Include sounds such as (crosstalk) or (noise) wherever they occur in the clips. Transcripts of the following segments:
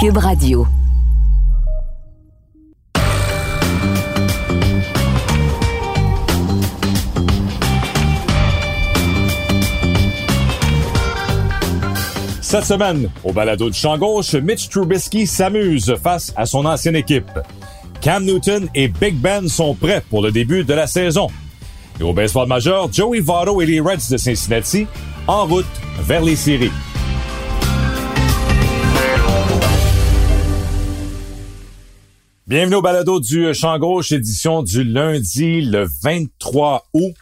Cube Radio. Cette semaine, au balado du champ gauche, Mitch Trubisky s'amuse face à son ancienne équipe. Cam Newton et Big Ben sont prêts pour le début de la saison. Et au baseball majeur, Joey Votto et les Reds de Cincinnati en route vers les séries. Bienvenue au balado du champ gauche, édition du lundi le 23 août.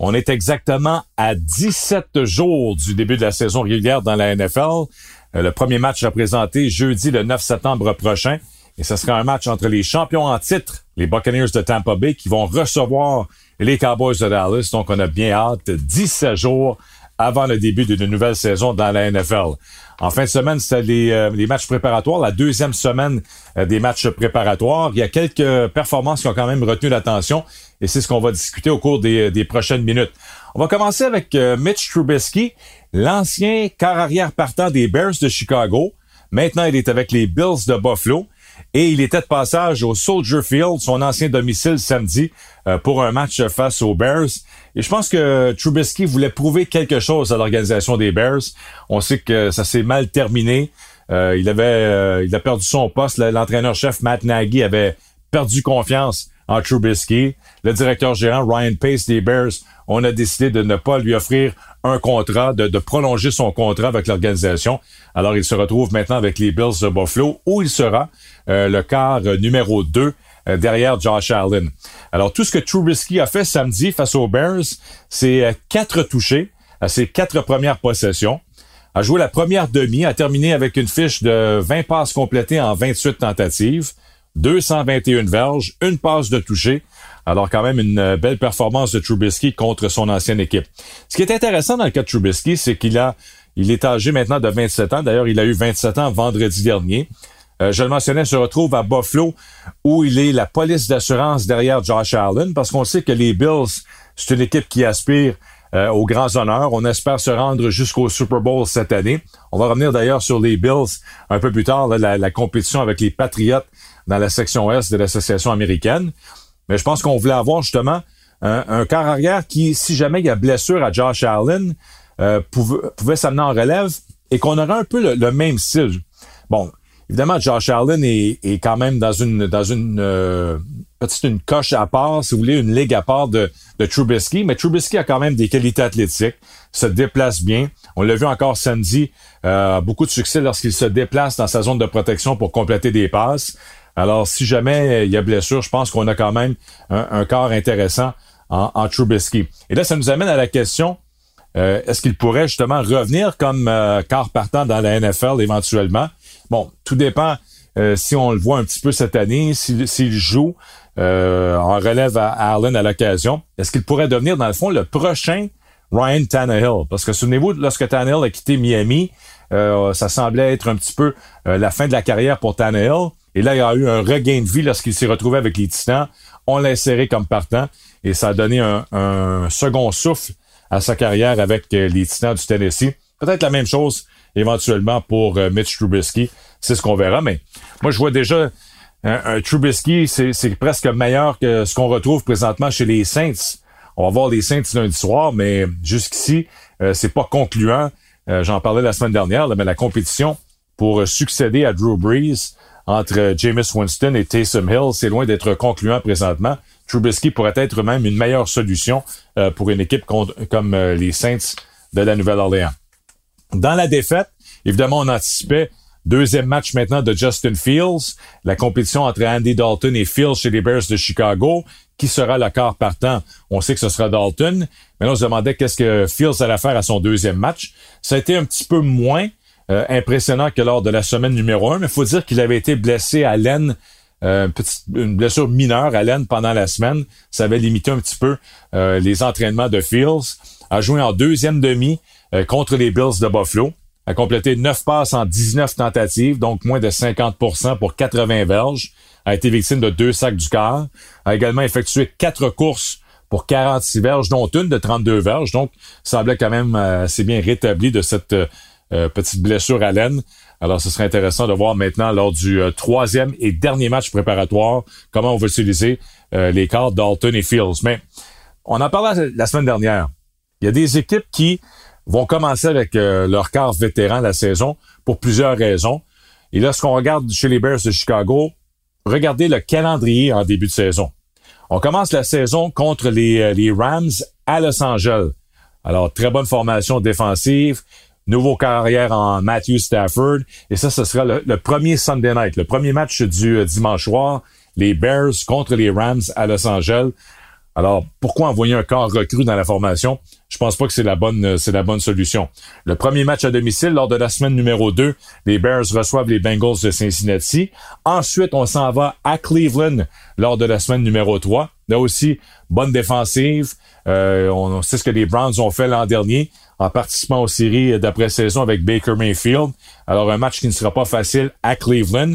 On est exactement à 17 jours du début de la saison régulière dans la NFL. Euh, le premier match sera présenté jeudi le 9 septembre prochain. Et ce sera un match entre les champions en titre, les Buccaneers de Tampa Bay, qui vont recevoir les Cowboys de Dallas. Donc, on a bien hâte. 17 jours avant le début d'une nouvelle saison dans la NFL. En fin de semaine, c'était les, euh, les, matchs préparatoires, la deuxième semaine euh, des matchs préparatoires. Il y a quelques performances qui ont quand même retenu l'attention et c'est ce qu'on va discuter au cours des, des, prochaines minutes. On va commencer avec euh, Mitch Trubisky, l'ancien quart arrière partant des Bears de Chicago. Maintenant, il est avec les Bills de Buffalo et il était de passage au Soldier Field, son ancien domicile samedi, pour un match face aux Bears. Et je pense que Trubisky voulait prouver quelque chose à l'organisation des Bears. On sait que ça s'est mal terminé. Euh, il avait, euh, il a perdu son poste. L'entraîneur-chef Matt Nagy avait perdu confiance en Trubisky. Le directeur gérant Ryan Pace des Bears, on a décidé de ne pas lui offrir un contrat, de, prolonger son contrat avec l'organisation. Alors il se retrouve maintenant avec les Bills de Buffalo, où il sera euh, le quart numéro 2 euh, derrière Josh Allen. Alors, tout ce que Trubisky a fait samedi face aux Bears, c'est euh, quatre touchés à ses quatre premières possessions, a joué la première demi, a terminé avec une fiche de 20 passes complétées en 28 tentatives, 221 verges, une passe de toucher. Alors quand même une euh, belle performance de Trubisky contre son ancienne équipe. Ce qui est intéressant dans le cas de Trubisky, c'est qu'il a, il est âgé maintenant de 27 ans. D'ailleurs, il a eu 27 ans vendredi dernier. Euh, je le mentionnais, se retrouve à Buffalo, où il est la police d'assurance derrière Josh Allen, parce qu'on sait que les Bills, c'est une équipe qui aspire euh, aux grands honneurs. On espère se rendre jusqu'au Super Bowl cette année. On va revenir d'ailleurs sur les Bills un peu plus tard, la, compétition avec les Patriots dans la section Est de l'Association américaine. Mais je pense qu'on voulait avoir justement un, un arrière qui, si jamais il y a blessure à Josh Allen, euh, pouvait, s'amener en relève et qu'on aurait un peu le, le même style. Bon, Évidemment, Josh Allen est, est quand même dans une dans une euh, petite une coche à part, si vous voulez, une ligue à part de, de Trubisky. Mais Trubisky a quand même des qualités athlétiques, se déplace bien. On l'a vu encore samedi, euh, beaucoup de succès lorsqu'il se déplace dans sa zone de protection pour compléter des passes. Alors, si jamais il y a blessure, je pense qu'on a quand même un, corps intéressant en, en, Trubisky. Et là, ça nous amène à la question euh, est-ce qu'il pourrait justement revenir comme euh, quart partant dans la NFL éventuellement? Bon, tout dépend euh, si on le voit un petit peu cette année, s'il joue euh, en relève à Allen à l'occasion. Est-ce qu'il pourrait devenir, dans le fond, le prochain Ryan Tannehill? Parce que souvenez-vous, lorsque Tannehill a quitté Miami, euh, ça semblait être un petit peu la fin de la carrière pour Tannehill. Et là, il a eu un regain de vie lorsqu'il s'est retrouvé avec les Titans. On l'a inséré comme partant et ça a donné un, second souffle à sa carrière avec les Titans du Tennessee. Peut-être la même chose éventuellement pour euh, Mitch Trubisky. C'est ce qu'on verra. Mais moi, je vois déjà un, Trubisky, c'est presque meilleur que ce qu'on retrouve présentement chez les Saints. On va voir les Saints lundi soir, mais jusqu'ici, euh, c'est pas concluant. Euh, j'en parlais la semaine dernière, mais la compétition pour succéder à Drew Brees entre Jameis Winston et Taysom Hill, c'est loin d'être concluant présentement. Trubisky pourrait être même une meilleure solution pour une équipe comme les Saints de la Nouvelle-Orléans. Dans la défaite, évidemment, on anticipait Deuxième match maintenant de Justin Fields, la compétition entre Andy Dalton et Fields chez les Bears de Chicago. Qui sera le quart partant? On sait que ce sera Dalton. Mais on se demandait qu'est-ce que Fields allait faire à son deuxième match. Ça a été un petit peu moins euh, impressionnant que lors de la semaine numéro un, mais il faut dire qu'il avait été blessé à l'aine, euh, une blessure mineure à l'aine pendant la semaine. Ça avait limité un petit peu euh, les entraînements de Fields. A joué en deuxième demi. Contre les Bills de Buffalo. A complété 9 passes en 19 tentatives, donc moins de 50 pour 80 verges. A été victime de deux sacs du quart. A également effectué quatre courses pour 46 verges, dont une de 32 verges. Donc, semblait quand même assez bien rétabli de cette petite blessure à l'aine. Alors, ce serait intéressant de voir maintenant lors du troisième et dernier match préparatoire comment on va utiliser les cartes Dalton et Fields. Mais on en parlait la semaine dernière. Il y a des équipes qui vont commencer avec leur quart vétéran la saison pour plusieurs raisons. Et lorsqu'on regarde chez les Bears de Chicago, regardez le calendrier en début de saison. On commence la saison contre euh, les Rams à Los Angeles. Alors, très bonne formation défensive, nouveau carrière en Matthew Stafford. Et ça, ce sera le, premier Sunday night, le premier match du euh, dimanche soir. Les Bears contre les Rams à Los Angeles. Alors, pourquoi envoyer un corps recru dans la formation? Je pense pas que c'est la bonne, euh, c'est la bonne solution. Le premier match à domicile lors de la semaine numéro 2, les Bears reçoivent les Bengals de Cincinnati. Ensuite, on s'en va à Cleveland lors de la semaine numéro 3. Là aussi, bonne défensive. Euh, on sait ce que les Browns ont fait l'an dernier en participant aux séries d'après-saison avec Baker Mayfield. Alors, un match qui ne sera pas facile à Cleveland.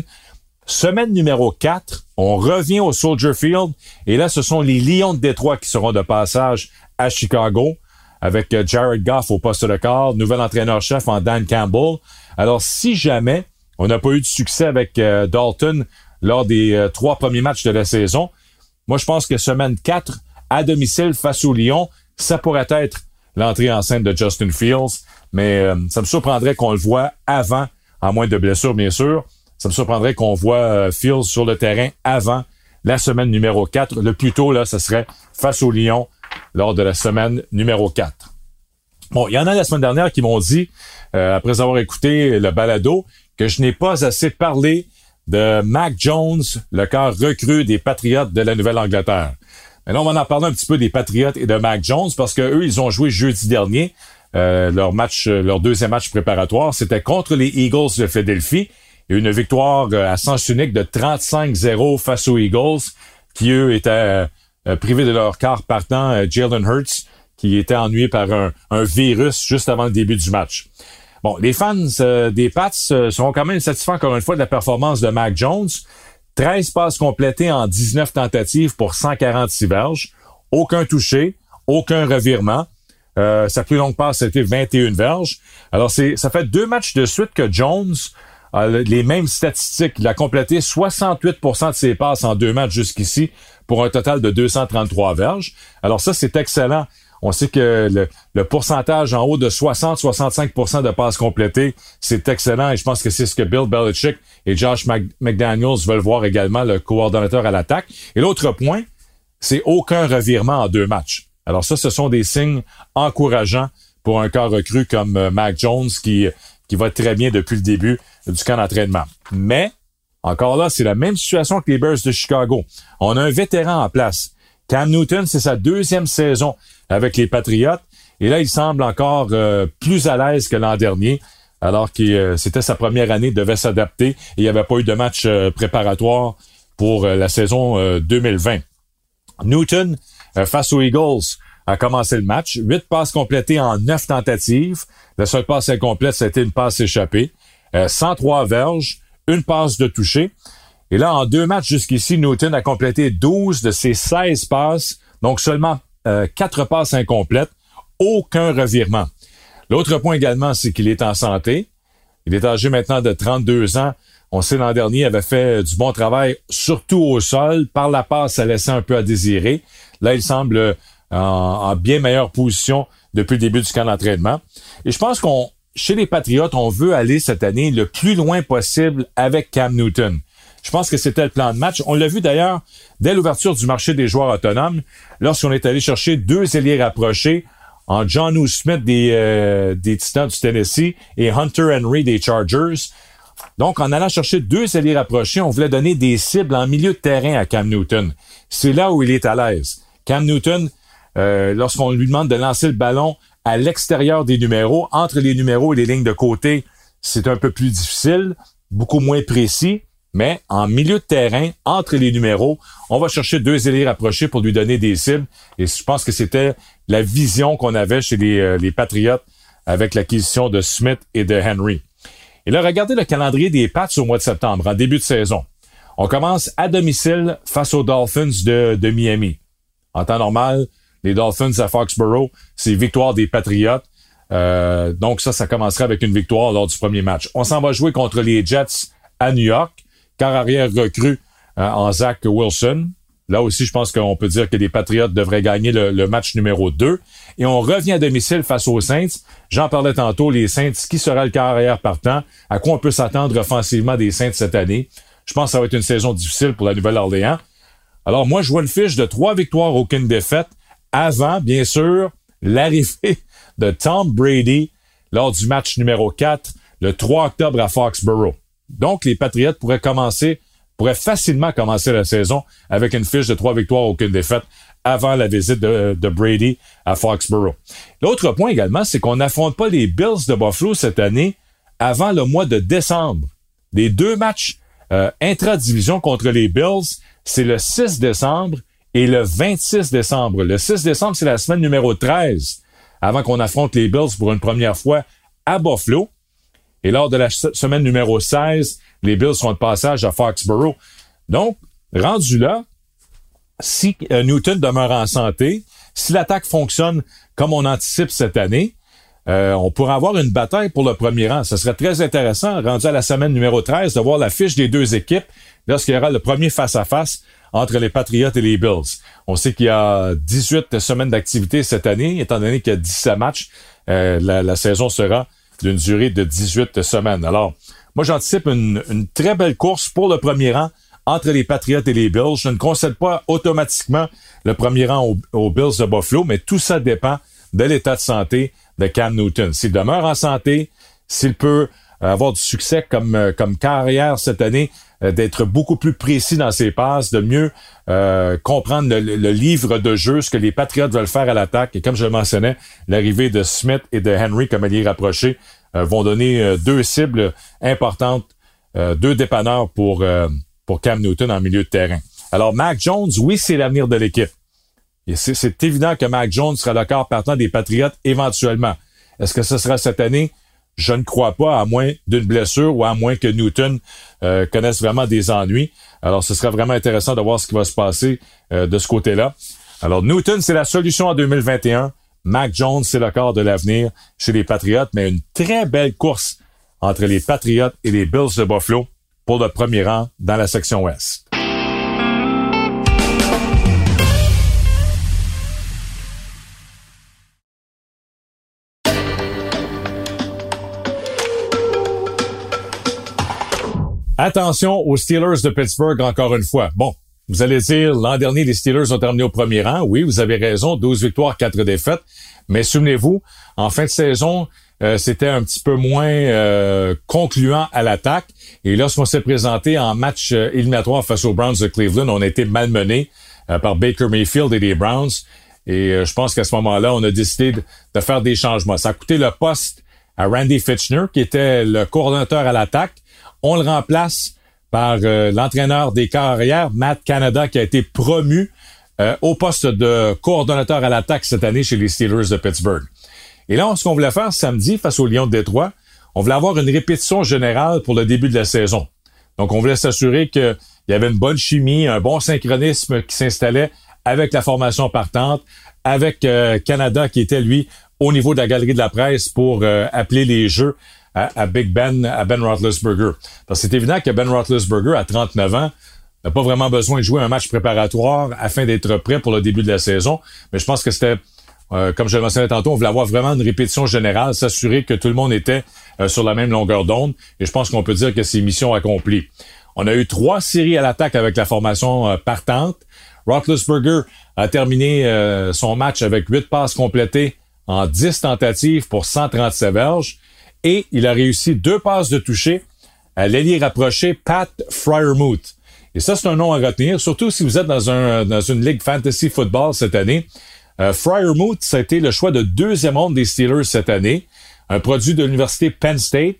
Semaine numéro 4, on revient au Soldier Field et là, ce sont les Lions de Détroit qui seront de passage à Chicago avec euh, Jared Goff au poste de quart, nouvel entraîneur-chef en Dan Campbell. Alors, si jamais on n'a pas eu de succès avec euh, Dalton lors des euh, trois premiers matchs de la saison, moi, je pense que semaine 4, à domicile face aux Lions, ça pourrait être l'entrée en scène de Justin Fields, mais ça me surprendrait qu'on le voit avant, à moins de blessures, bien sûr, ça me surprendrait qu'on voit euh, Fields sur le terrain avant la semaine numéro 4. Le plus tôt, là, ce serait face au Lyon lors de la semaine numéro 4. Bon, il y en a la semaine dernière qui m'ont dit, euh, après avoir écouté le balado, que je n'ai pas assez parlé de Mac Jones, le corps recru des Patriotes de la Nouvelle-Angleterre. Mais là, on va en parler un petit peu des Patriotes et de Mac Jones parce que eux, ils ont joué jeudi dernier. Euh, leur match, leur deuxième match préparatoire, c'était contre les Eagles de Philadelphie une victoire euh, à sens unique de 35-0 face aux Eagles, qui eux étaient euh, privés de leur quart partant, euh, Jalen Hurts, qui était ennuyé par un, virus juste avant le début du match. Bon, les fans des Pats seront quand même satisfaits encore une fois de la performance de Mac Jones. 13 passes complétées en 19 tentatives pour 146 verges. Aucun touché, aucun revirement. sa plus longue passe, c'était 21 verges. Alors, c'est, ça fait deux matchs de suite que Jones les mêmes statistiques. Il a complété 68% de ses passes en deux matchs jusqu'ici pour un total de 233 verges. Alors ça, c'est excellent. On sait que le, pourcentage en haut de 60-65% de passes complétées, c'est excellent et je pense que c'est ce que Bill Belichick et Josh McDaniels veulent voir également, le coordonnateur à l'attaque. Et l'autre point, c'est aucun revirement en deux matchs. Alors ça, ce sont des signes encourageants pour un corps recru comme euh, Mac Jones qui, qui va très bien depuis le début du camp d'entraînement. Mais, encore là, c'est la même situation que les Bears de Chicago. On a un vétéran en place. Cam Newton, c'est sa deuxième saison avec les Patriots. Et là, il semble encore euh, plus à l'aise que l'an dernier, alors que euh, c'était sa première année, devait s'adapter et il n'y avait pas eu de match euh, préparatoire pour la saison 2020. Newton, face aux Eagles, a commencé le match. Huit passes complétées en neuf tentatives. La seule passe incomplète, c'était une passe échappée. 103 euh, verges, une passe de toucher. Et là, en deux matchs jusqu'ici, Newton a complété 12 de ses 16 passes, donc seulement euh, 4 passes incomplètes, aucun revirement. L'autre point également, c'est qu'il est en santé. Il est âgé maintenant de 32 ans. On sait l'an dernier, il avait fait du bon travail, surtout au sol. Par la passe, ça laissait un peu à désirer. Là, il semble euh, en, en bien meilleure position depuis le début du camp d'entraînement. Et je pense qu'on chez les Patriotes, on veut aller cette année le plus loin possible avec Cam Newton. Je pense que c'était le plan de match. On l'a vu d'ailleurs dès l'ouverture du marché des joueurs autonomes, lorsqu'on est allé chercher deux ailiers rapprochés en John O. Smith des, euh, des Titans du Tennessee et Hunter Henry des Chargers. Donc, en allant chercher deux ailiers rapprochés, on voulait donner des cibles en milieu de terrain à Cam Newton. C'est là où il est à l'aise. Cam Newton, euh, lorsqu'on lui demande de lancer le ballon à l'extérieur des numéros, entre les numéros et les lignes de côté, c'est un peu plus difficile, beaucoup moins précis, mais en milieu de terrain, entre les numéros, on va chercher deux ailiers rapprochés pour lui donner des cibles. Et je pense que c'était la vision qu'on avait chez les, euh, les Patriots avec l'acquisition de Smith et de Henry. Et là, regardez le calendrier des Pats au mois de septembre, en début de saison. On commence à domicile face aux Dolphins de, de Miami. En temps normal, les Dolphins à Foxborough, c'est victoire des Patriotes. Euh, donc ça, ça commencerait avec une victoire lors du premier match. On s'en va jouer contre les Jets à New York, car arrière recrue en Zach Wilson. Là aussi, je pense qu'on peut dire que les Patriots devraient gagner le, match numéro 2. Et on revient à domicile face aux Saints. J'en parlais tantôt, les Saints, qui sera le carrière partant? À quoi on peut s'attendre offensivement des Saints cette année? Je pense que ça va être une saison difficile pour la Nouvelle-Orléans. Alors moi, je vois une fiche de trois victoires, aucune défaite, avant, bien sûr, l'arrivée de Tom Brady lors du match numéro 4, le 3 octobre à Foxborough. Donc, les Patriots pourraient commencer pourrait facilement commencer la saison avec une fiche de trois victoires, aucune défaite avant la visite de, Brady à Foxborough. L'autre point également, c'est qu'on n'affronte pas les Bills de Buffalo cette année avant le mois de décembre. Les deux matchs euh, intra-division contre les Bills, c'est le 6 décembre et le 26 décembre. Le 6 décembre, c'est la semaine numéro 13 avant qu'on affronte les Bills pour une première fois à Buffalo. Et lors de la semaine numéro 16, les Bills seront de passage à Foxborough. Donc, rendu là, si euh, Newton demeure en santé, si l'attaque fonctionne comme on anticipe cette année, euh, on pourrait avoir une bataille pour le premier rang. Ce serait très intéressant, rendu à la semaine numéro 13, de voir la fiche des deux équipes lorsqu'il y aura le premier face-à-face entre les Patriots et les Bills. On sait qu'il y a 18 semaines d'activité cette année, étant donné qu'il y a 17 matchs. Euh, la, la, saison sera d'une durée de 18 semaines. Alors, moi, j'anticipe une, très belle course pour le premier rang entre les Patriots et les Bills. Je ne concède pas automatiquement le premier rang aux, Bills de Buffalo, mais tout ça dépend de l'état de santé de Cam Newton. S'il demeure en santé, s'il peut avoir du succès comme, euh, comme carrière cette année, euh, d'être beaucoup plus précis dans ses passes, de mieux euh, comprendre le, livre de jeu, ce que les Patriots veulent faire à l'attaque. Et comme je le mentionnais, l'arrivée de Smith et de Henry comme alliés rapprochés euh, vont donner euh, deux cibles importantes, euh, deux dépanneurs pour, pour Cam Newton en milieu de terrain. Alors, Mac Jones, oui, c'est l'avenir de l'équipe. C'est évident que Mac Jones sera le corps partant des Patriotes éventuellement. Est-ce que ce sera cette année? Je ne crois pas, à moins d'une blessure ou à moins que Newton connaisse vraiment des ennuis. Alors, ce sera vraiment intéressant de voir ce qui va se passer de ce côté-là. Alors, Newton, c'est la solution en 2021. Mac Jones, c'est le corps de l'avenir chez les Patriots, mais une très belle course entre les Patriots et les Bills de Buffalo pour le premier rang dans la section Ouest. Attention aux Steelers de Pittsburgh encore une fois. Bon, vous allez dire, l'an dernier, les Steelers ont terminé au premier rang. Oui, vous avez raison, 12 victoires, 4 défaites. Mais souvenez-vous, en fin de saison, euh, c'était un petit peu moins euh, concluant à l'attaque. Et lorsqu'on s'est présenté en match euh, éliminatoire face aux Browns de Cleveland, on a été malmené par Baker Mayfield et les Browns. Et je pense qu'à ce moment-là, on a décidé de, de, faire des changements. Ça a coûté le poste à Randy Fitchner, qui était le coordonnateur à l'attaque. On le remplace par euh, l'entraîneur des carrières, Matt Canada, qui a été promu euh, au poste de coordonnateur à l'attaque cette année chez les Steelers de Pittsburgh. Et là, ce qu'on voulait faire samedi face aux Lions de Détroit, on voulait avoir une répétition générale pour le début de la saison. Donc, on voulait s'assurer qu'il y avait une bonne chimie, un bon synchronisme qui s'installait avec la formation partante, avec euh, Canada qui était, lui, au niveau de la galerie de la presse pour appeler les jeux à, Big Ben, à Ben Roethlisberger. Parce que c'est évident que Ben Roethlisberger, à 39 ans, n'a pas vraiment besoin de jouer un match préparatoire afin d'être prêt pour le début de la saison. Mais je pense que c'était, euh, comme je le mentionnais tantôt, on voulait avoir vraiment une répétition générale, s'assurer que tout le monde était euh, sur la même longueur d'onde. Et je pense qu'on peut dire que c'est mission accomplie. On a eu trois séries à l'attaque avec la formation euh, partante. Roethlisberger a terminé son match avec huit passes complétées en 10 tentatives pour 137 verges et il a réussi deux passes de toucher à l'ailier rapproché Pat Fryermuth. Et ça, c'est un nom à retenir, surtout si vous êtes dans, un, dans une ligue fantasy football cette année. Euh, ça a été le choix de deuxième monde des Steelers cette année. Un produit de l'université Penn State.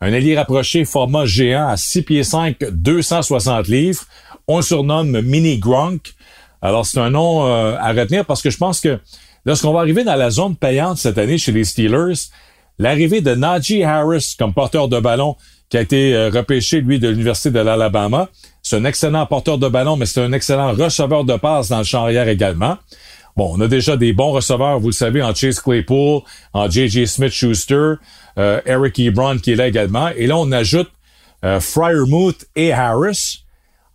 Un ailier rapproché format géant à 6 pieds 5, 260 livres. On surnomme Mini Gronk. Alors, c'est un nom euh, à retenir parce que je pense que lorsqu'on va arriver dans la zone payante cette année chez les Steelers, L'arrivée de Najee Harris comme porteur de ballon, qui a été euh, repêché, lui, de l'Université de l'Alabama. C'est un excellent porteur de ballon, mais c'est un excellent receveur de passe dans le champ arrière également. Bon, on a déjà des bons receveurs, vous le savez, en Chase Claypool, en J.J. Smith-Schuster, euh, Eric Ebron qui est là également. Et là, on ajoute euh, Fryermuth et Harris.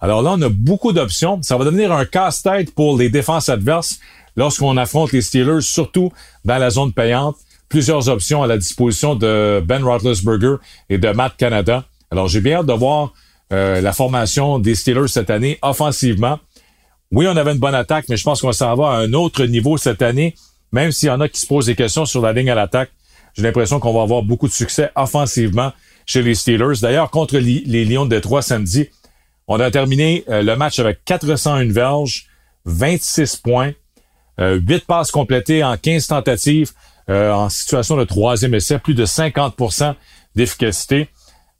Alors là, on a beaucoup d'options. Ça va devenir un casse-tête pour les défenses adverses lorsqu'on affronte les Steelers, surtout dans la zone payante. Plusieurs options à la disposition de Ben Roethlisberger et de Matt Canada. Alors, j'ai bien hâte de voir euh, la formation des Steelers cette année offensivement. Oui, on avait une bonne attaque, mais je pense qu'on s'en va à un autre niveau cette année, même s'il y en a qui se posent des questions sur la ligne à l'attaque. J'ai l'impression qu'on va avoir beaucoup de succès offensivement chez les Steelers. D'ailleurs, contre les, Lions de Détroit samedi, on a terminé euh, le match avec 401 verges, 26 points, euh, 8 passes complétées en 15 tentatives, euh, en situation de troisième essai, plus de 50% d'efficacité.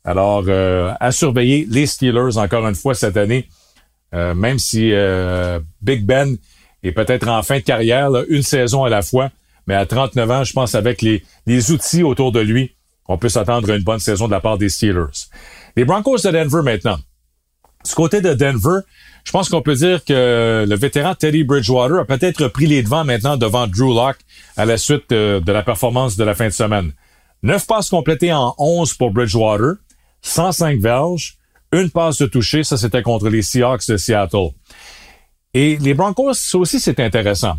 Alors, euh, à surveiller les Steelers encore une fois cette année. Euh, même si euh, Big Ben est peut-être en fin de carrière, une saison à la fois, mais à 39 ans, je pense avec les, les outils autour de lui, on peut s'attendre à une bonne saison de la part des Steelers. Les Broncos de Denver maintenant. Du côté de Denver, je pense qu'on peut dire que le vétéran Teddy Bridgewater a peut-être pris les devants maintenant devant Drew Locke à la suite de, de la performance de la fin de semaine. Neuf passes complétées en 11 pour Bridgewater, 105 verges, une passe de toucher, ça c'était contre les Seahawks de Seattle. Et les Broncos, ça aussi c'est intéressant.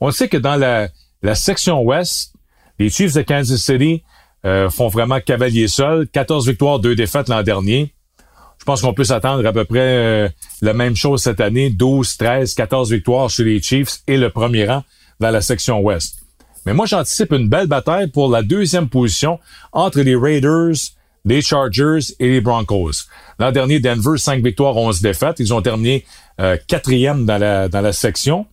On sait que dans la, la section ouest, les Chiefs de Kansas City euh, font vraiment cavalier seul. 14 victoires, 2 défaites l'an dernier. Je pense qu'on peut s'attendre à peu près euh, la même chose cette année. 12, 13, 14 victoires chez les Chiefs et le premier rang dans la section ouest. Mais moi, j'anticipe une belle bataille pour la deuxième position entre les Raiders les Chargers et les Broncos. L'an dernier, Denver, 5 victoires, 11 défaites. Ils ont terminé euh, quatrième dans la, dans la section.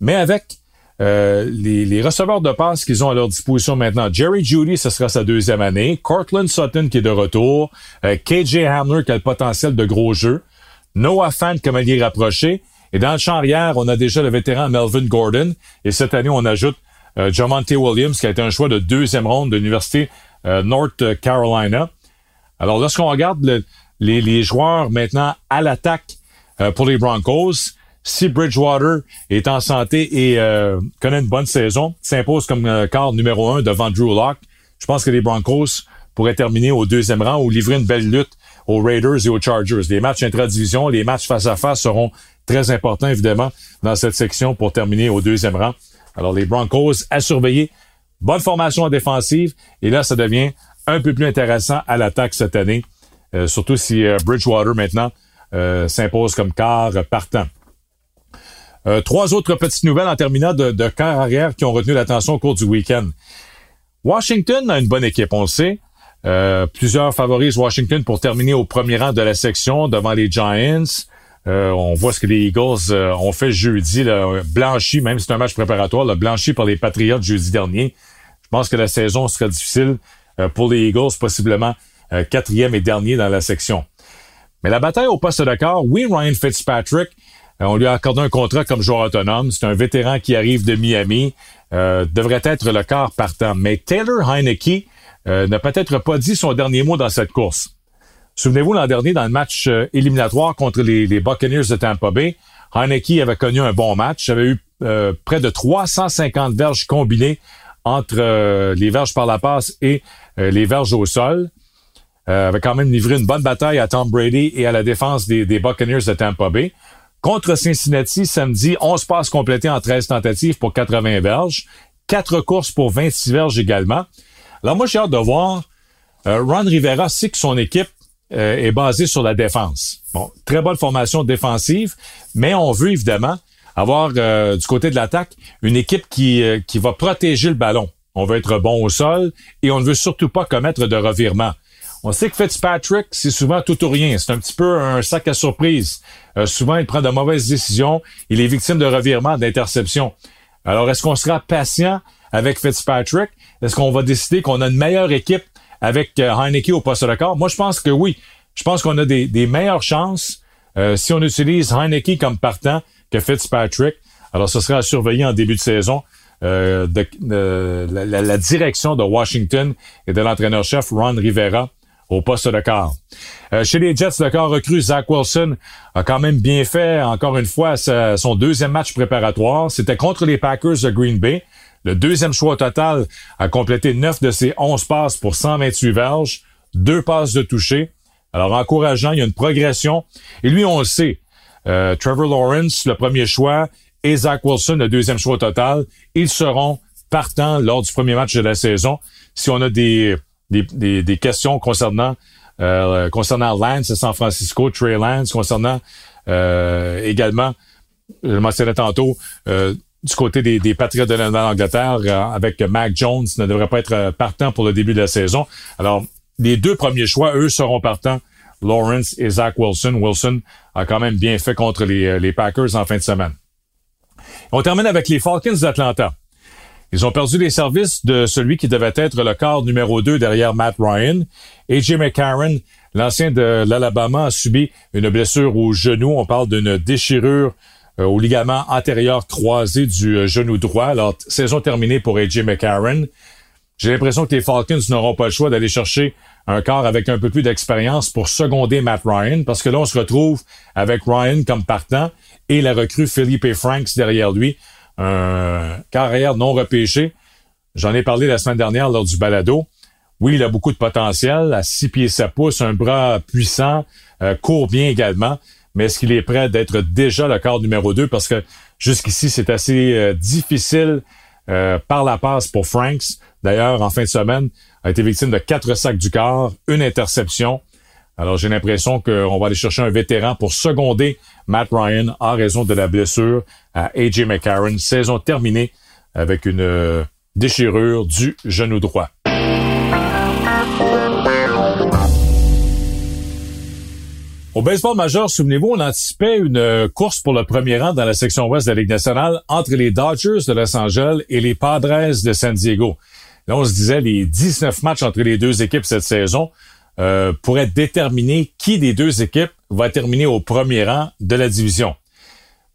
Mais avec euh, les, receveurs de passe qu'ils ont à leur disposition maintenant, Jerry Judy, ce sera sa deuxième année. Cortland Sutton qui est de retour. Euh, KJ Hamler qui a le potentiel de gros jeu. Noah Fant comme allié rapproché. Et dans le champ arrière, on a déjà le vétéran Melvin Gordon. Et cette année, on ajoute euh, Jamonte Williams qui a été un choix de deuxième ronde de l'Université euh, North Carolina. Alors, lorsqu'on regarde les, les, joueurs maintenant à l'attaque euh, pour les Broncos, si Bridgewater est en santé et euh, connaît une bonne saison, s'impose comme euh, quart numéro un devant Drew Locke, je pense que les Broncos pourraient terminer au deuxième rang ou livrer une belle lutte aux Raiders et aux Chargers. Les matchs intra-division, les matchs face à face seront très importants, évidemment, dans cette section pour terminer au deuxième rang. Alors, les Broncos à surveiller. Bonne formation défensive. Et là, ça devient un peu plus intéressant à l'attaque cette année, euh, surtout si euh, Bridgewater maintenant s'impose comme quart partant. Trois autres petites nouvelles en terminant de, de arrière qui ont retenu l'attention au cours du week-end. Washington a une bonne équipe, on le sait. plusieurs favorisent Washington pour terminer au premier rang de la section devant les Giants. on voit ce que les Eagles ont fait jeudi, là, blanchi, même si c'est un match préparatoire, là, blanchi par les Patriots jeudi dernier. Je pense que la saison sera difficile euh, pour les Eagles, possiblement euh, quatrième et dernier dans la section. Mais la bataille au poste de oui, Ryan Fitzpatrick, euh, on lui a accordé un contrat comme joueur autonome. C'est un vétéran qui arrive de Miami, devrait être le quart partant. Mais Taylor Heineke n'a peut-être pas dit son dernier mot dans cette course. Souvenez-vous, l'an dernier, dans le match éliminatoire contre les, Buccaneers de Tampa Bay, Heineke avait connu un bon match, avait eu près de 350 verges combinées entre les verges par la passe et euh, les verges au sol. Euh, avait quand même livré une bonne bataille à Tom Brady et à la défense des Buccaneers de Tampa Bay. Contre Cincinnati, samedi, 11 passes complétées en 13 tentatives pour 80 verges. 4 courses pour 26 verges également. Alors moi, j'ai hâte de voir. Euh, Ron Rivera sait que son équipe euh, est basée sur la défense. Bon, très bonne formation défensive, mais on veut évidemment avoir du côté de l'attaque une équipe qui, qui va protéger le ballon. On veut être bon au sol et on ne veut surtout pas commettre de revirement. On sait que Fitzpatrick, c'est souvent tout ou rien. C'est un petit peu un sac à surprise. Euh, souvent, il prend de mauvaises décisions. Il est victime de revirements, d'interceptions. Alors, est-ce qu'on sera patient avec Fitzpatrick? Est-ce qu'on va décider qu'on a une meilleure équipe avec euh, Heineke au poste de corps? Moi, je pense que oui. Je pense qu'on a des, meilleures chances euh, si on utilise Heineke comme partant que Fitzpatrick. Alors, ce sera à surveiller en début de saison. De, la, direction de Washington et de l'entraîneur-chef Ron Rivera au poste de quart. Euh, chez les Jets, le corps recru Zach Wilson a quand même bien fait, encore une fois, son deuxième match préparatoire. C'était contre les Packers de Green Bay. Le deuxième choix total a complété 9 de ses 11 passes pour 128 verges, deux passes de toucher. Alors, encourageant, il y a une progression. Et lui, on le sait, euh, Trevor Lawrence, le premier choix, et Zach Wilson, le deuxième choix total, ils seront partants lors du premier match de la saison. Si on a des, des, des, questions concernant euh, concernant Lance San Francisco, Trey Lance, concernant euh, également, je le mentionnais tantôt, euh, du côté des, des Patriots de l'Angleterre avec Mac Jones ne devrait pas être partant pour le début de la saison. Alors, les deux premiers choix, eux, seront partants. Lawrence et Zach Wilson. Wilson a quand même bien fait contre les, les Packers en fin de semaine. On termine avec les Falcons d'Atlanta. Ils ont perdu les services de celui qui devait être le corps numéro 2 derrière Matt Ryan. AJ McCarron, l'ancien de l'Alabama, a subi une blessure au genou. On parle d'une déchirure euh, au ligament antérieur croisé du euh, genou droit. Alors, saison terminée pour AJ McCarron. J'ai l'impression que les Falcons n'auront pas le choix d'aller chercher un corps avec un peu plus d'expérience pour seconder Matt Ryan, parce que là, on se retrouve avec Ryan comme partant et la recrue Philippe Franks derrière lui un carrière non repêché. J'en ai parlé la semaine dernière lors du balado. Oui, il a beaucoup de potentiel, à six pieds 7 pouces, un bras puissant, euh, court bien également, mais est-ce qu'il est prêt d'être déjà le corps numéro 2? Parce que jusqu'ici, c'est assez euh, difficile euh, par la passe pour Franks. D'ailleurs, en fin de semaine, a été victime de quatre sacs du corps, une interception. Alors, j'ai l'impression qu'on va aller chercher un vétéran pour seconder Matt Ryan en raison de la blessure à AJ McCarron. Saison terminée avec une euh, déchirure du genou droit. Au baseball majeur, souvenez-vous, on anticipait une euh, course pour le premier rang dans la section ouest de la Ligue nationale entre les Dodgers de Los Angeles et les Padres de San Diego. Là, on se disait les 19 matchs entre les deux équipes cette saison euh, pourrait déterminer qui des deux équipes va terminer au premier rang de la division.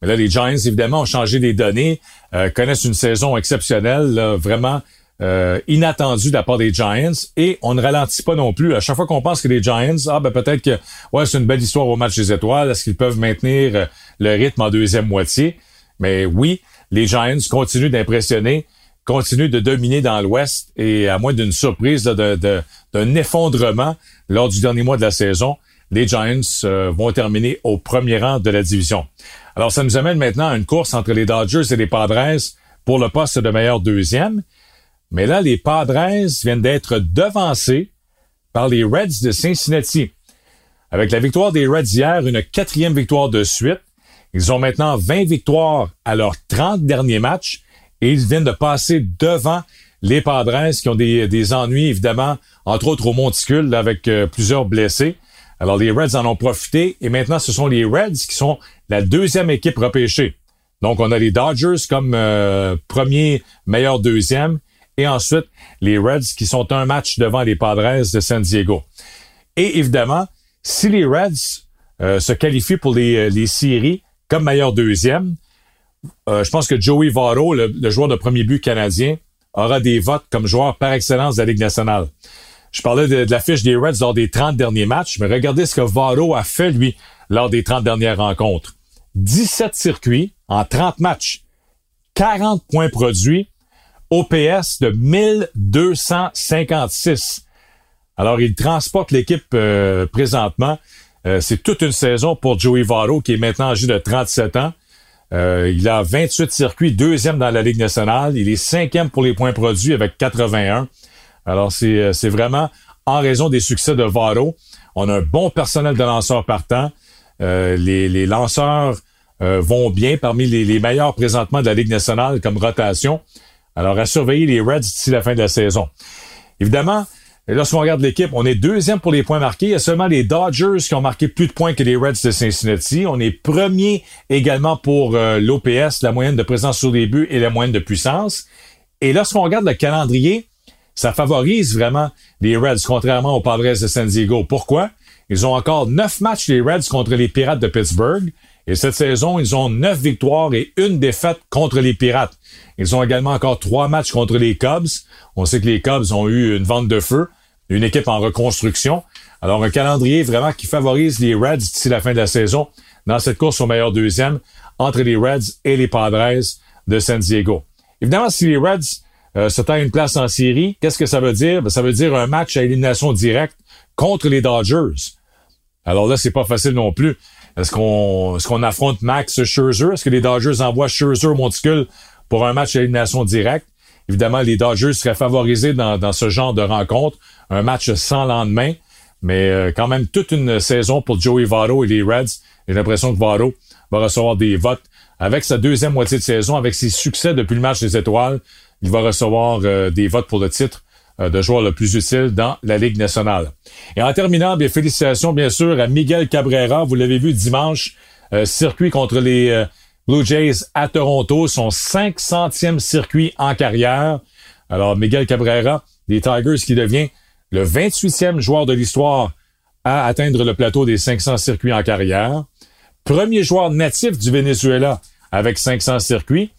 Mais là, les Giants, évidemment, ont changé les données, euh, connaissent une saison exceptionnelle, vraiment euh, inattendue de la part des Giants, et on ne ralentit pas non plus. À chaque fois qu'on pense que les Giants, ah ben peut-être que ouais, c'est une belle histoire au match des étoiles, est-ce qu'ils peuvent maintenir euh, le rythme en deuxième moitié? Mais oui, les Giants continuent d'impressionner continue de dominer dans l'Ouest et à moins d'une surprise, d'un effondrement lors du dernier mois de la saison, les Giants euh, vont terminer au premier rang de la division. Alors, ça nous amène maintenant à une course entre les Dodgers et les Padres pour le poste de meilleur deuxième. Mais là, les Padres viennent d'être devancés par les Reds de Cincinnati. Avec la victoire des Reds hier, une quatrième victoire de suite, ils ont maintenant 20 victoires à leurs 30 derniers matchs et ils viennent de passer devant les Padres qui ont des, ennuis, évidemment, entre autres au monticule, avec euh, plusieurs blessés. Alors, les Reds en ont profité et maintenant, ce sont les Reds qui sont la deuxième équipe repêchée. Donc, on a les Dodgers comme euh, premier, meilleur deuxième et ensuite les Reds qui sont un match devant les Padres de San Diego. Et évidemment, si les Reds euh, se qualifient pour les, les séries comme meilleur deuxième, euh, je pense que Joey Votto, le, joueur de premier but canadien, aura des votes comme joueur par excellence de la Ligue nationale. Je parlais de, la fiche des Reds lors des 30 derniers matchs, mais regardez ce que Votto a fait, lui, lors des 30 dernières rencontres. 17 circuits en 30 matchs, 40 points produits, OPS de 1256. Alors, il transporte l'équipe euh, présentement. Euh, c'est toute une saison pour Joey Votto, qui est maintenant âgé de 37 ans. Euh, il a 28 circuits, deuxième dans la Ligue nationale. Il est cinquième pour les points produits avec 81. Alors, c'est, euh, c'est vraiment en raison des succès de Varo. On a un bon personnel de lanceurs partants. Euh, les, les, lanceurs vont bien parmi les, les, meilleurs présentement de la Ligue nationale comme rotation. Alors, à surveiller les Reds d'ici la fin de la saison. Évidemment, lorsqu'on regarde l'équipe, on est deuxième pour les points marqués. Il y a seulement les Dodgers qui ont marqué plus de points que les Reds de Cincinnati. On est premier également pour euh, l'OPS, la moyenne de présence sur les buts et la moyenne de puissance. Et lorsqu'on regarde le calendrier, ça favorise vraiment les Reds, contrairement aux Padres de San Diego. Pourquoi? Ils ont encore neuf matchs, les Reds, contre les Pirates de Pittsburgh. Et cette saison, ils ont neuf victoires et une défaite contre les Pirates. Ils ont également encore trois matchs contre les Cubs. On sait que les Cubs ont eu une vente de feu. une équipe en reconstruction. Alors, un calendrier vraiment qui favorise les Reds d'ici la fin de la saison dans cette course au meilleur deuxième entre les Reds et les Padres de San Diego. Évidemment, si les Reds euh, se une place en série, qu'est-ce que ça veut dire? Ben, ça veut dire un match à élimination directe contre les Dodgers. Alors là, c'est pas facile non plus. Est-ce qu'on est-ce qu'on affronte Max Scherzer? Est-ce que les Dodgers envoient Scherzer Monticule pour un match à élimination directe? Évidemment, les Dodgers seraient favorisés dans, dans ce genre de rencontre. Un match sans lendemain. Mais euh, quand même toute une saison pour Joey Votto et les Reds. J'ai l'impression que Votto va recevoir des votes. Avec sa deuxième moitié de saison, avec ses succès depuis le match des étoiles, il va recevoir euh, des votes pour le titre euh, de joueur le plus utile dans la Ligue nationale. Et en terminant, bien félicitations bien sûr à Miguel Cabrera. Vous l'avez vu dimanche, circuit contre les Blue Jays à Toronto, son 500e circuit en carrière. Alors Miguel Cabrera, des Tigers qui devient le 28e joueur de l'histoire à atteindre le plateau des 500 circuits en carrière. Premier joueur natif du Venezuela avec 500 circuits.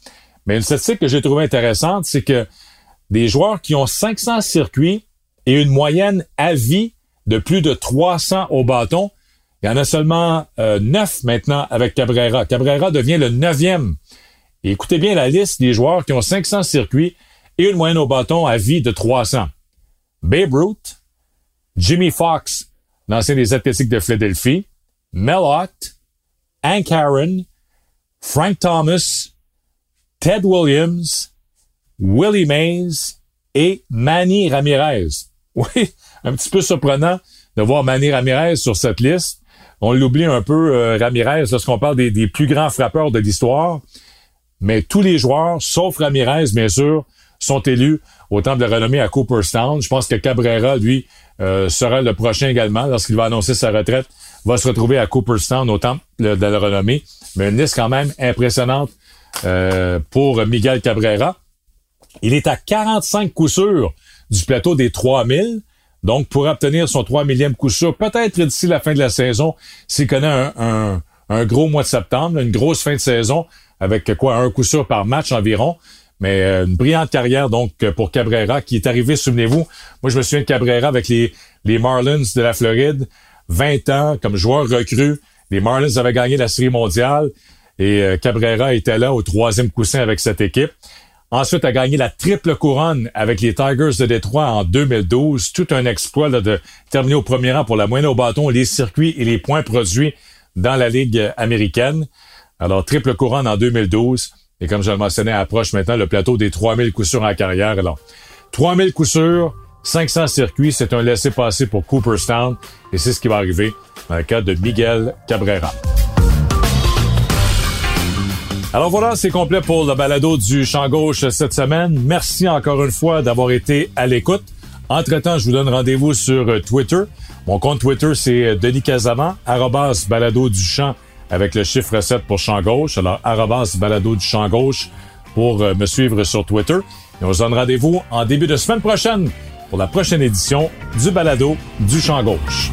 Mais une statistique que j'ai trouvée intéressante, c'est que des joueurs qui ont 500 circuits et une moyenne à vie de plus de 300 au bâton, il y en a seulement euh, 9 maintenant avec Cabrera. Cabrera devient le neuvième. Écoutez bien la liste des joueurs qui ont 500 circuits et une moyenne au bâton à vie de 300. Babe Ruth, Jimmy Fox, l'ancien des Athlétiques de Philadelphie, Mel Ott, Hank Aaron, Frank Thomas, Ted Williams, Willie Mays et Manny Ramirez. (laughs) Oui, un petit peu surprenant de voir Manny Ramirez sur cette liste. On l'oublie un peu, euh, Ramirez, lorsqu'on parle des, plus grands frappeurs de l'histoire. Mais tous les joueurs, sauf Ramirez, bien sûr, sont élus au temple de renommée à Cooperstown. Je pense que Cabrera, lui, euh, sera le prochain également lorsqu'il va annoncer sa retraite, va se retrouver à Cooperstown au temple de la renommée. Mais une liste quand même impressionnante euh, pour Miguel Cabrera. Il est à 45 coups sûrs du plateau des 3000. Donc, pour obtenir son 3 millième coup sûr, peut-être d'ici la fin de la saison, s'il connaît un, gros mois de septembre, une grosse fin de saison, avec quoi, un coup sûr par match environ, mais euh, une brillante carrière donc pour Cabrera qui est arrivé, souvenez-vous, moi je me souviens de Cabrera avec les, les Marlins de la Floride, 20 ans comme joueur recru. Les Marlins avaient gagné la Série mondiale et euh, Cabrera était là au troisième coussin avec cette équipe. Ensuite, a gagné la triple couronne avec les Tigers de Détroit en 2012. Tout un exploit de terminer au premier rang pour la moyenne au bâton, les circuits et les points produits dans la Ligue américaine. Alors, triple couronne en 2012. Et comme je le mentionnais, approche maintenant le plateau des 3000 coups en carrière. Alors, 3000 coups sûrs, 500 circuits, c'est un laissé-passer pour Cooperstown. Et c'est ce qui va arriver dans le cas de Miguel Cabrera. Alors voilà, c'est complet pour le balado du champ gauche cette semaine. Merci encore une fois d'avoir été à l'écoute. Entre-temps, je vous donne rendez-vous sur Twitter. Mon compte Twitter, c'est Denis Casaman, arrobas balado du champ avec le chiffre 7 pour champ gauche. Alors, arrobas balado du champ gauche pour euh, me suivre sur Twitter. Et on se donne rendez-vous en début de semaine prochaine pour la prochaine édition du balado du champ gauche.